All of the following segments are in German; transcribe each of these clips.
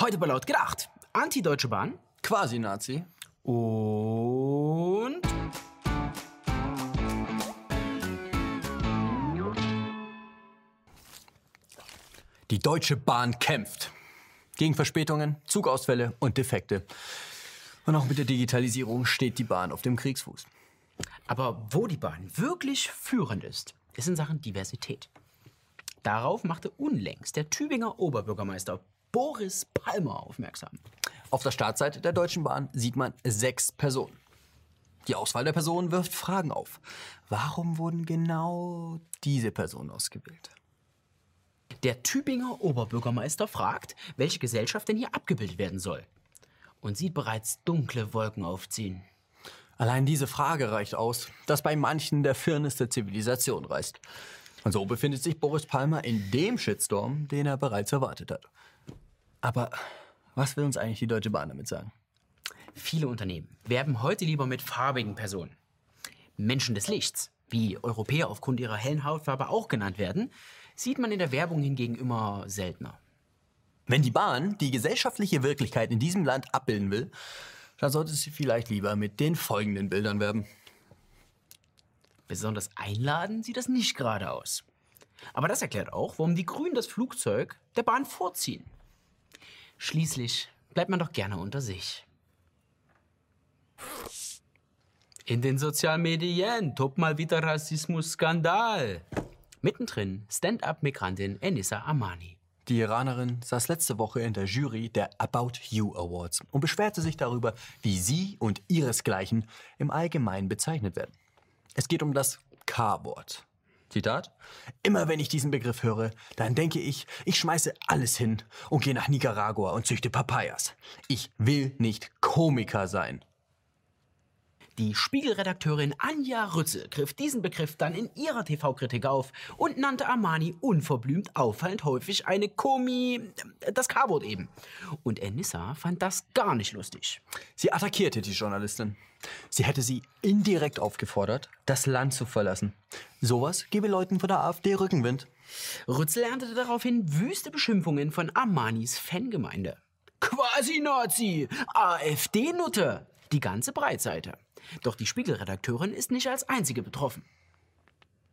Heute bei Laut gedacht. Anti-Deutsche Bahn Quasi Nazi. und Die Deutsche Bahn kämpft. Gegen Verspätungen, Zugausfälle und Defekte. Und auch mit der Digitalisierung steht die Bahn auf dem Kriegsfuß. Aber wo die Bahn wirklich führend ist, ist in Sachen Diversität. Darauf machte unlängst der Tübinger Oberbürgermeister Boris Palmer aufmerksam. Auf der Startseite der Deutschen Bahn sieht man sechs Personen. Die Auswahl der Personen wirft Fragen auf. Warum wurden genau diese Personen ausgewählt? Der Tübinger Oberbürgermeister fragt, welche Gesellschaft denn hier abgebildet werden soll. Und sieht bereits dunkle Wolken aufziehen. Allein diese Frage reicht aus, dass bei manchen der Firnis der Zivilisation reißt. Und so befindet sich Boris Palmer in dem Shitstorm, den er bereits erwartet hat. Aber was will uns eigentlich die Deutsche Bahn damit sagen? Viele Unternehmen werben heute lieber mit farbigen Personen. Menschen des Lichts, wie Europäer aufgrund ihrer hellen Hautfarbe auch genannt werden, sieht man in der Werbung hingegen immer seltener. Wenn die Bahn die gesellschaftliche Wirklichkeit in diesem Land abbilden will, dann sollte sie vielleicht lieber mit den folgenden Bildern werben. Besonders einladen sieht das nicht gerade aus. Aber das erklärt auch, warum die Grünen das Flugzeug der Bahn vorziehen. Schließlich bleibt man doch gerne unter sich. In den Sozialmedien tobt mal wieder Rassismus-Skandal. Mittendrin Stand-up-Migrantin Enissa Amani. Die Iranerin saß letzte Woche in der Jury der About You Awards und beschwerte sich darüber, wie sie und ihresgleichen im Allgemeinen bezeichnet werden. Es geht um das K-Wort. Zitat. Immer wenn ich diesen Begriff höre, dann denke ich, ich schmeiße alles hin und gehe nach Nicaragua und züchte Papayas. Ich will nicht Komiker sein. Die Spiegelredakteurin Anja Rützel griff diesen Begriff dann in ihrer TV-Kritik auf und nannte Armani unverblümt auffallend häufig eine Komi... das K-Wort eben. Und Enissa fand das gar nicht lustig. Sie attackierte die Journalistin. Sie hätte sie indirekt aufgefordert, das Land zu verlassen. Sowas gebe Leuten von der AfD Rückenwind. Rützel erntete daraufhin wüste Beschimpfungen von Armanis Fangemeinde. Quasi Nazi, AfD-Nutte, die ganze Breitseite. Doch die Spiegelredakteurin ist nicht als einzige betroffen.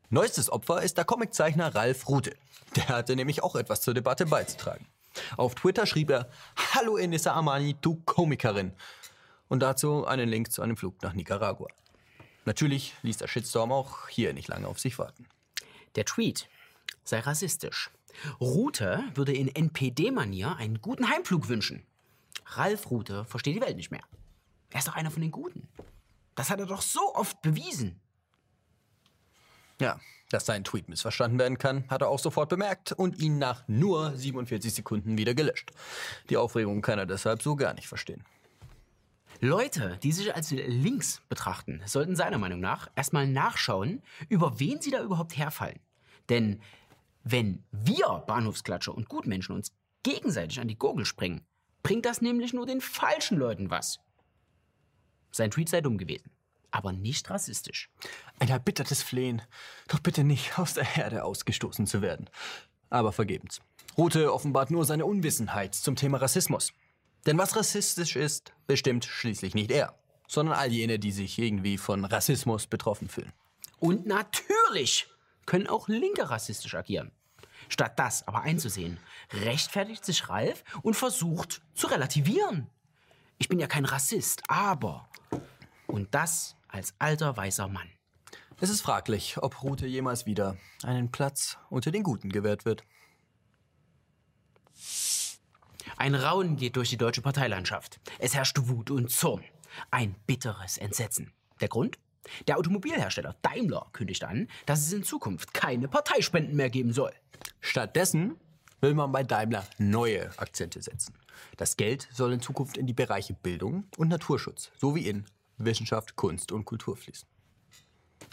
Neuestes Opfer ist der Comiczeichner Ralf Rute. Der hatte nämlich auch etwas zur Debatte beizutragen. Auf Twitter schrieb er, Hallo Enissa Armani, du Komikerin. Und dazu einen Link zu einem Flug nach Nicaragua. Natürlich ließ der Shitstorm auch hier nicht lange auf sich warten. Der Tweet sei rassistisch. Rute würde in NPD-Manier einen guten Heimflug wünschen. Ralf Rute versteht die Welt nicht mehr. Er ist doch einer von den Guten. Das hat er doch so oft bewiesen. Ja, dass sein Tweet missverstanden werden kann, hat er auch sofort bemerkt und ihn nach nur 47 Sekunden wieder gelöscht. Die Aufregung kann er deshalb so gar nicht verstehen. Leute, die sich als links betrachten, sollten seiner Meinung nach erstmal nachschauen, über wen sie da überhaupt herfallen. Denn wenn wir Bahnhofsklatscher und Gutmenschen uns gegenseitig an die Gurgel springen, bringt das nämlich nur den falschen Leuten was. Sein Tweet sei dumm gewesen, aber nicht rassistisch. Ein erbittertes Flehen, doch bitte nicht aus der Herde ausgestoßen zu werden. Aber vergebens. Rute offenbart nur seine Unwissenheit zum Thema Rassismus. Denn was rassistisch ist, bestimmt schließlich nicht er, sondern all jene, die sich irgendwie von Rassismus betroffen fühlen. Und natürlich können auch Linke rassistisch agieren. Statt das aber einzusehen, rechtfertigt sich Ralf und versucht zu relativieren. Ich bin ja kein Rassist, aber. Und das als alter weißer Mann. Es ist fraglich, ob Rute jemals wieder einen Platz unter den Guten gewährt wird. Ein Raunen geht durch die deutsche Parteilandschaft. Es herrscht Wut und Zorn. Ein bitteres Entsetzen. Der Grund? Der Automobilhersteller Daimler kündigt an, dass es in Zukunft keine Parteispenden mehr geben soll. Stattdessen will man bei Daimler neue Akzente setzen. Das Geld soll in Zukunft in die Bereiche Bildung und Naturschutz sowie in Wissenschaft, Kunst und Kultur fließen.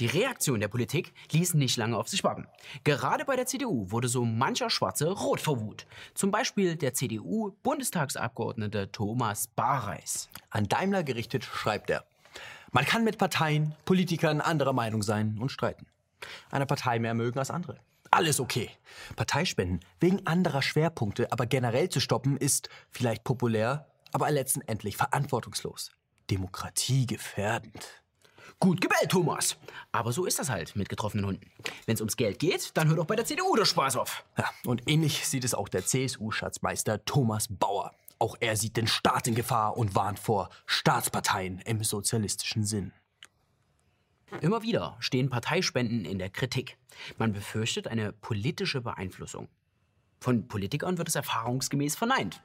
Die Reaktion der Politik ließ nicht lange auf sich warten. Gerade bei der CDU wurde so mancher Schwarze rot vor Wut. Zum Beispiel der CDU-Bundestagsabgeordnete Thomas Bareis. An Daimler gerichtet schreibt er, man kann mit Parteien, Politikern anderer Meinung sein und streiten. Eine Partei mehr mögen als andere. Alles okay. Parteispenden wegen anderer Schwerpunkte, aber generell zu stoppen, ist vielleicht populär, aber letztendlich verantwortungslos. Demokratie gefährdend. Gut gebellt, Thomas. Aber so ist das halt mit getroffenen Hunden. Wenn es ums Geld geht, dann hört auch bei der CDU der Spaß auf. Ja, und ähnlich sieht es auch der CSU-Schatzmeister Thomas Bauer. Auch er sieht den Staat in Gefahr und warnt vor Staatsparteien im sozialistischen Sinn. Immer wieder stehen Parteispenden in der Kritik. Man befürchtet eine politische Beeinflussung. Von Politikern wird es erfahrungsgemäß verneint.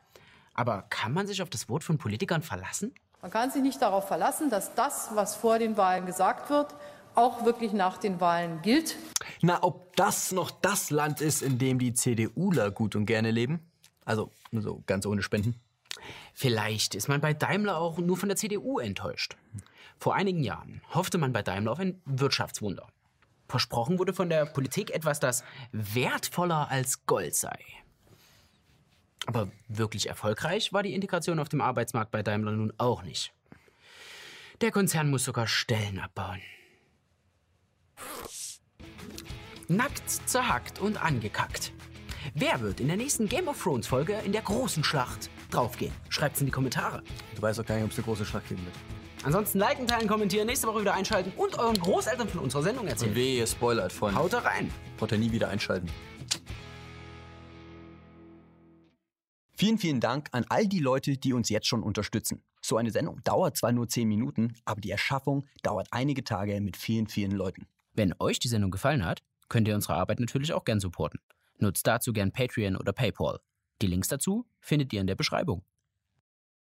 Aber kann man sich auf das Wort von Politikern verlassen? Man kann sich nicht darauf verlassen, dass das, was vor den Wahlen gesagt wird, auch wirklich nach den Wahlen gilt. Na, ob das noch das Land ist, in dem die CDUler gut und gerne leben? Also, so ganz ohne Spenden. Vielleicht ist man bei Daimler auch nur von der CDU enttäuscht. Vor einigen Jahren hoffte man bei Daimler auf ein Wirtschaftswunder. Versprochen wurde von der Politik etwas, das wertvoller als Gold sei. Aber wirklich erfolgreich war die Integration auf dem Arbeitsmarkt bei Daimler nun auch nicht. Der Konzern muss sogar Stellen abbauen. Nackt, zerhackt und angekackt. Wer wird in der nächsten Game of Thrones Folge in der großen Schlacht draufgehen? Schreibt's in die Kommentare. Du weißt doch gar nicht, ob es eine große Schlacht geben wird. Ansonsten liken, teilen, kommentieren, nächste Woche wieder einschalten und euren Großeltern von unserer Sendung erzählen. Und weh, ihr spoilert von. Haut da rein. Braucht ihr nie wieder einschalten. Vielen, vielen Dank an all die Leute, die uns jetzt schon unterstützen. So eine Sendung dauert zwar nur 10 Minuten, aber die Erschaffung dauert einige Tage mit vielen, vielen Leuten. Wenn euch die Sendung gefallen hat, könnt ihr unsere Arbeit natürlich auch gern supporten. Nutzt dazu gern Patreon oder PayPal. Die Links dazu findet ihr in der Beschreibung.